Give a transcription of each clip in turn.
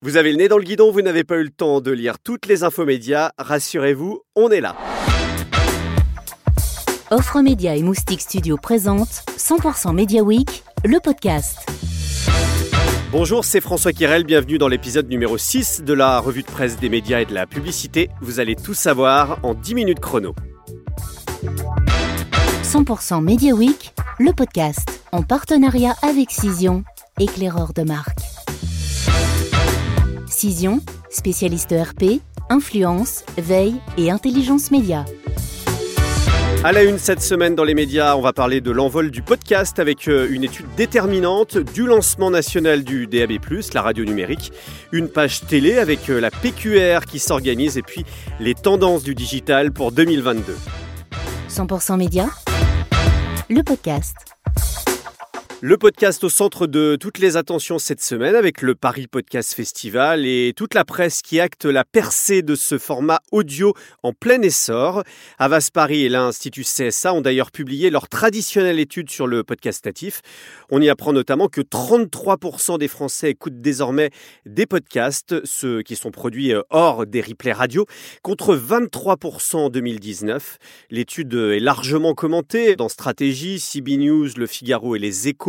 Vous avez le nez dans le guidon, vous n'avez pas eu le temps de lire toutes les infos médias, rassurez-vous, on est là. Offre Média et Moustique Studio présente 100% Media Week, le podcast. Bonjour, c'est François Kirel, bienvenue dans l'épisode numéro 6 de la revue de presse des médias et de la publicité. Vous allez tout savoir en 10 minutes chrono. 100% Media Week, le podcast, en partenariat avec Cision, éclaireur de marque. Cision, spécialiste RP, influence, veille et intelligence média. À la une cette semaine dans les médias, on va parler de l'envol du podcast avec euh, une étude déterminante, du lancement national du DAB+, la radio numérique, une page télé avec euh, la PQR qui s'organise et puis les tendances du digital pour 2022. 100% média, le podcast. Le podcast au centre de toutes les attentions cette semaine avec le Paris Podcast Festival et toute la presse qui acte la percée de ce format audio en plein essor. Avas Paris et l'Institut CSA ont d'ailleurs publié leur traditionnelle étude sur le podcast natif. On y apprend notamment que 33% des Français écoutent désormais des podcasts, ceux qui sont produits euh, hors des replays radio, contre 23% en 2019. L'étude est largement commentée dans Stratégie, CB News, Le Figaro et Les Échos.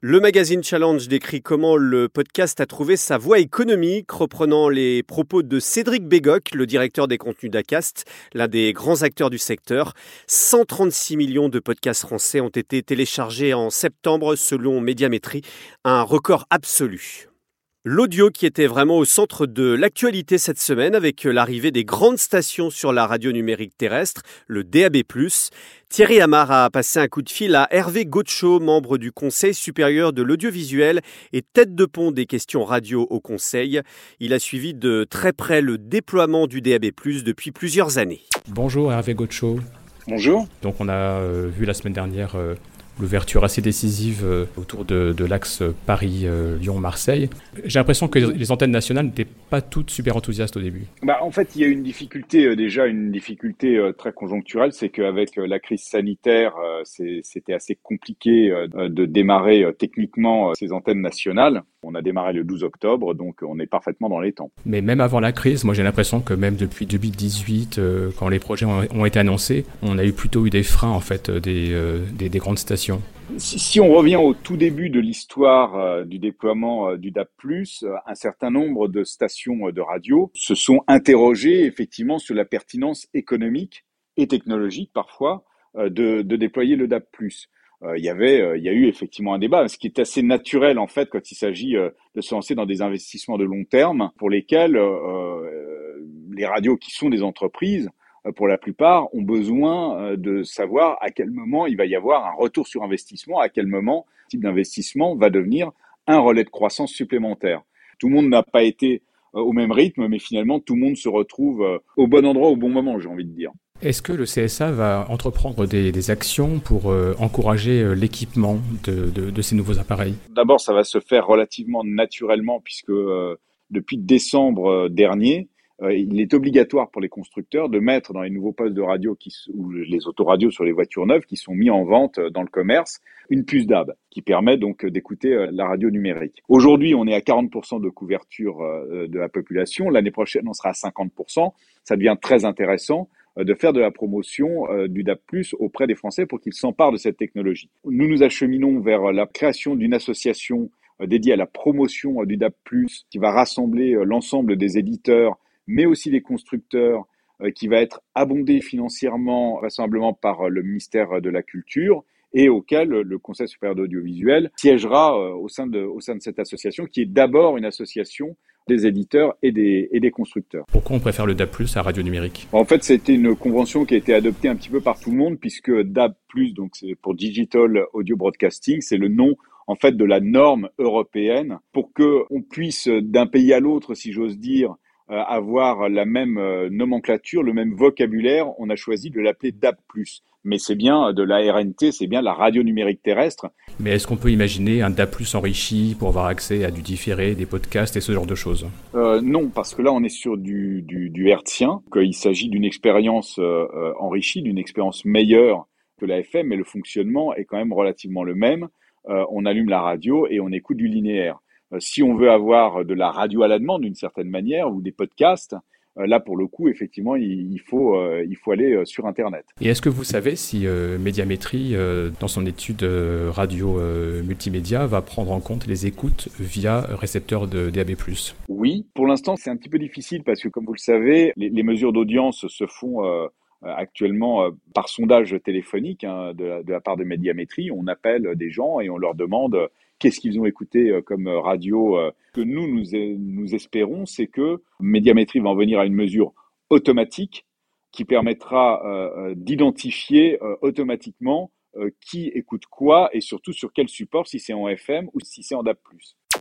Le magazine Challenge décrit comment le podcast a trouvé sa voie économique, reprenant les propos de Cédric Bégoc, le directeur des contenus d'Acast, l'un des grands acteurs du secteur. 136 millions de podcasts français ont été téléchargés en septembre selon Médiamétrie, un record absolu. L'audio qui était vraiment au centre de l'actualité cette semaine avec l'arrivée des grandes stations sur la radio numérique terrestre, le DAB+. Thierry Amar a passé un coup de fil à Hervé Gaucho, membre du Conseil supérieur de l'audiovisuel et tête de pont des questions radio au Conseil. Il a suivi de très près le déploiement du DAB+, depuis plusieurs années. Bonjour Hervé Gaucho. Bonjour. Donc on a euh, vu la semaine dernière euh, l'ouverture assez décisive euh, autour de, l'axe Paris-Lyon-Marseille. J'ai l'impression que les antennes nationales n'étaient pas toutes super enthousiastes au début. Bah, en fait, il y a une difficulté, euh, déjà une difficulté euh, très conjoncturelle, c'est qu'avec euh, la crise sanitaire, euh, c'était assez compliqué euh, de démarrer euh, techniquement euh, ces antennes nationales. On a démarré le 12 octobre, donc on est parfaitement dans les temps. Mais même avant la crise, moi j'ai l'impression que même depuis 2018, euh, quand les projets ont, ont été annoncés, on a eu plutôt eu des freins en fait euh, des, euh, des, des grandes stations. Si, si on revient au tout début de l'histoire euh, du déploiement du euh, un certain nombre de stations de radio se sont interrogées effectivement sur la pertinence économique et technologique parfois de, de déployer le DAB+. Euh, Il y avait, euh, il y a eu effectivement un débat, ce qui est assez naturel en fait quand il s'agit euh, de se lancer dans des investissements de long terme pour lesquels les radios qui sont des entreprises pour la plupart, ont besoin de savoir à quel moment il va y avoir un retour sur investissement, à quel moment ce type d'investissement va devenir un relais de croissance supplémentaire. Tout le monde n'a pas été au même rythme, mais finalement, tout le monde se retrouve au bon endroit au bon moment, j'ai envie de dire. Est-ce que le CSA va entreprendre des, actions pour euh, encourager euh, l'équipement de, ces nouveaux appareils? D'abord, ça va se faire relativement naturellement, puisque euh, depuis décembre dernier, il est obligatoire pour les constructeurs de mettre dans les nouveaux postes de radio ou les autoradios sur les voitures neuves qui sont mis en vente dans le commerce une puce DAB qui permet donc d'écouter la radio numérique. Aujourd'hui, on est à 40% de couverture de la population. L'année prochaine, on sera à 50%. Ça devient très intéressant de faire de la promotion euh, du DAB+, auprès des Français pour qu'ils s'emparent de cette technologie. Nous nous acheminons vers la création d'une association euh, dédiée à la promotion euh, du DAB+, qui va rassembler euh, l'ensemble des éditeurs, mais aussi des constructeurs, euh, qui va être abondée financièrement, vraisemblablement par euh, le ministère de la Culture, et auquel euh, le Conseil supérieur d'audiovisuel siégera euh, au sein de, au sein de cette association, qui est d'abord une association des éditeurs et des, et des constructeurs. Pourquoi on préfère le DAB+, à radio numérique? En fait, c'était une convention qui a été adoptée un petit peu par tout le monde, puisque DAB+, donc c'est pour Digital Audio Broadcasting, c'est le nom en fait de la norme européenne pour que on puisse d'un pays à l'autre, si j'ose dire, avoir la même euh, nomenclature, le même vocabulaire. On a choisi de l'appeler DAB+. Mais c'est bien de la RNT, c'est bien la radio numérique terrestre. Mais est-ce qu'on peut imaginer un DAB+, enrichi pour avoir accès à du différé, des podcasts et ce genre de choses? Euh, non, parce que là, on est sur du, du, du hertzien, qu'il s'agit d'une expérience euh, euh, enrichie, d'une expérience meilleure que la FM, mais le fonctionnement est quand même relativement le même. Euh, on allume la radio et on écoute du linéaire. Si on veut avoir de la radio à la demande d'une certaine manière ou des podcasts, là pour le coup, effectivement, il, faut, il faut aller sur Internet. Et est-ce que vous savez si Médiamétrie, dans son étude radio multimédia, va prendre en compte les écoutes via récepteur de DAB +. Oui, pour l'instant, c'est un petit peu difficile parce que, comme vous le savez, les, les mesures d'audience se font euh, actuellement euh, par sondage téléphonique hein, de, la part de Médiamétrie. On appelle des gens et on leur demande euh, qu'est-ce qu'ils ont écouté comme radio. que nous, nous, espérons, c'est que Médiamétrie va en venir à une mesure automatique qui permettra d'identifier automatiquement qui écoute quoi et surtout sur quel support, si c'est en FM ou si c'est en DAB+.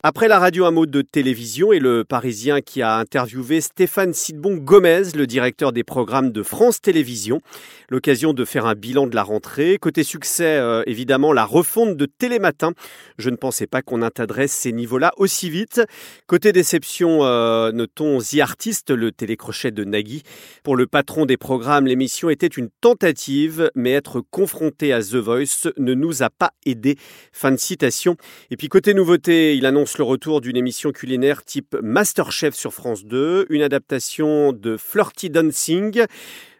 Après la radio, un mot de télévision et le Parisien qui a interviewé Stéphane Sidbon Gomez, le directeur des programmes de France Télévisions. L'occasion de faire un bilan de la rentrée. Côté succès, euh, évidemment, la refonte de Télématin. Je ne pensais pas qu'on atteindrait ces niveaux-là aussi vite. Côté déception, euh, notons The Artist, le télécrochet de Nagui. Pour le patron des programmes, l'émission était une tentative, mais être confronté à The Voice ne nous a pas aidé. Fin de citation. Et puis côté nouveauté, il annonce le retour d'une émission culinaire type Masterchef sur France 2, une adaptation de Flirty Dancing.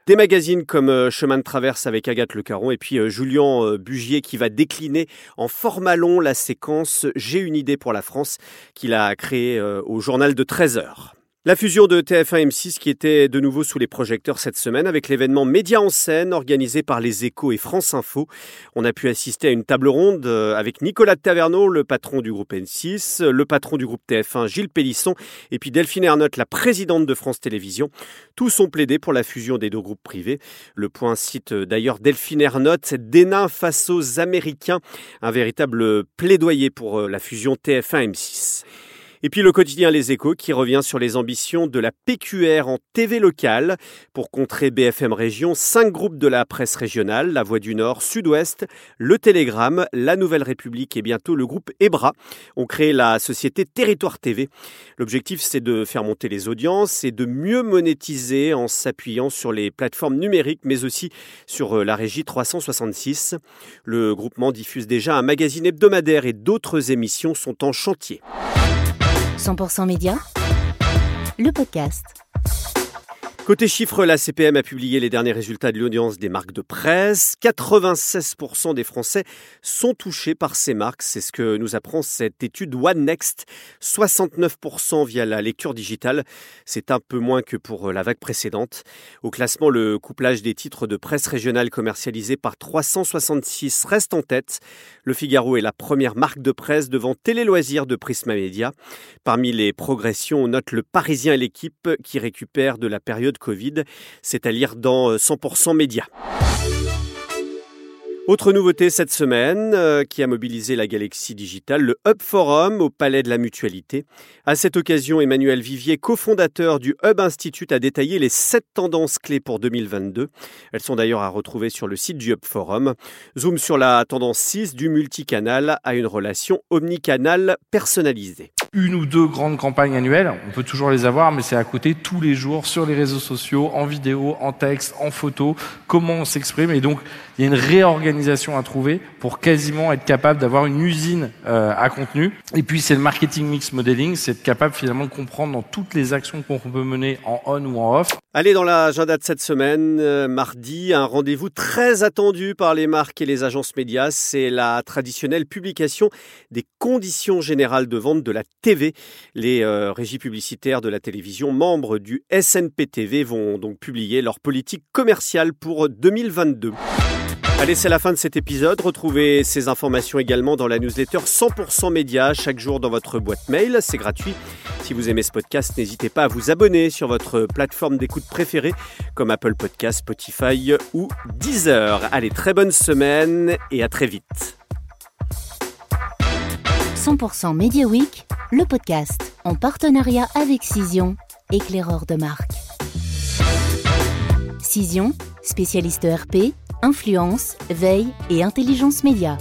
Des magazines comme euh, Chemin de traverse avec Agathe Le Caron et puis euh, Julien euh, Bugier qui va décliner en format long la séquence J'ai une idée pour la France qu'il a créée au journal de 13 heures. La fusion de TF1 M6 qui était de nouveau sous les projecteurs cette semaine avec l'événement Média en scène organisé par les Échos et France Info. On a pu assister à une table ronde euh, avec Nicolas Taverneau, le patron du groupe N6, le patron du groupe TF1 Gilles Pélisson et puis Delphine Ernotte, la présidente de France Télévisions. Tous ont plaidé pour la fusion des deux groupes privés. Le point cite euh, d'ailleurs Delphine Ernotte, des nains face aux Américains, un véritable plaidoyer pour euh, la fusion TF1 M6. Et puis le quotidien Les Échos qui revient sur les ambitions de la PQR en TV locale pour contrer BFM Région, cinq groupes de la presse régionale, La Voix du Nord, Sud-Ouest, Le Télégramme, La Nouvelle République et bientôt le groupe EBRA ont créé la société Territoire TV. L'objectif c'est de faire monter les audiences et de mieux monétiser en s'appuyant sur les plateformes numériques mais aussi sur euh, la régie 366. Le groupement diffuse déjà un magazine hebdomadaire et d'autres émissions sont en chantier. 100% Média, le podcast. Côté chiffres, la CPM a publié les derniers résultats de l'audience des marques de presse. 96% des Français sont touchés par ces marques. C'est ce que nous apprend cette étude One Next. 69% via la lecture digitale. C'est un peu moins que pour la vague précédente. Au classement, le couplage des titres de presse régionale commercialisés par 366 reste en tête. Le Figaro est la première marque de presse devant Télé Loisirs de Prisma Media. Parmi les progressions, on note le Parisien et l'équipe qui récupèrent de la période Covid. C'est à lire dans 100% euh, Média. Autre nouveauté cette semaine euh, qui a mobilisé la galaxie digitale, le Hub Forum au Palais de la Mutualité. À cette occasion, Emmanuel Vivier, cofondateur du Hub Institute, a détaillé les sept tendances clés pour 2022. Elles sont d'ailleurs à retrouver sur le site du Hub Forum. Zoom sur la tendance 6 du multicanal à une relation omnicanal personnalisée une ou deux grandes campagnes annuelles. On peut toujours les avoir, mais c'est à côté tous les jours sur les réseaux sociaux, en vidéo, en texte, en photo, comment on s'exprime. Et donc, il y a une réorganisation à trouver pour quasiment être capable d'avoir une usine euh, à contenu. Et puis, c'est le marketing mix modeling, c'est être capable finalement de comprendre dans toutes les actions qu'on peut mener en on ou en off. Allez, dans l'agenda de cette semaine, euh, mardi, un rendez-vous très attendu par les marques et les agences médias, c'est la traditionnelle publication des conditions générales de vente de la TV. Les euh, régies publicitaires de la télévision, membres du SNPTV, vont donc publier leur politique commerciale pour 2022. Allez, c'est la fin de cet épisode. Retrouvez ces informations également dans la newsletter 100% Média chaque jour dans votre boîte mail. C'est gratuit. Si vous aimez ce podcast, n'hésitez pas à vous abonner sur votre plateforme d'écoute préférée comme Apple Podcast, Spotify ou Deezer. Allez, très bonne semaine et à très vite. 100% Media Week, le podcast en partenariat avec Cision, éclaireur de marque. Cision, spécialiste ERP, influence, veille et intelligence média.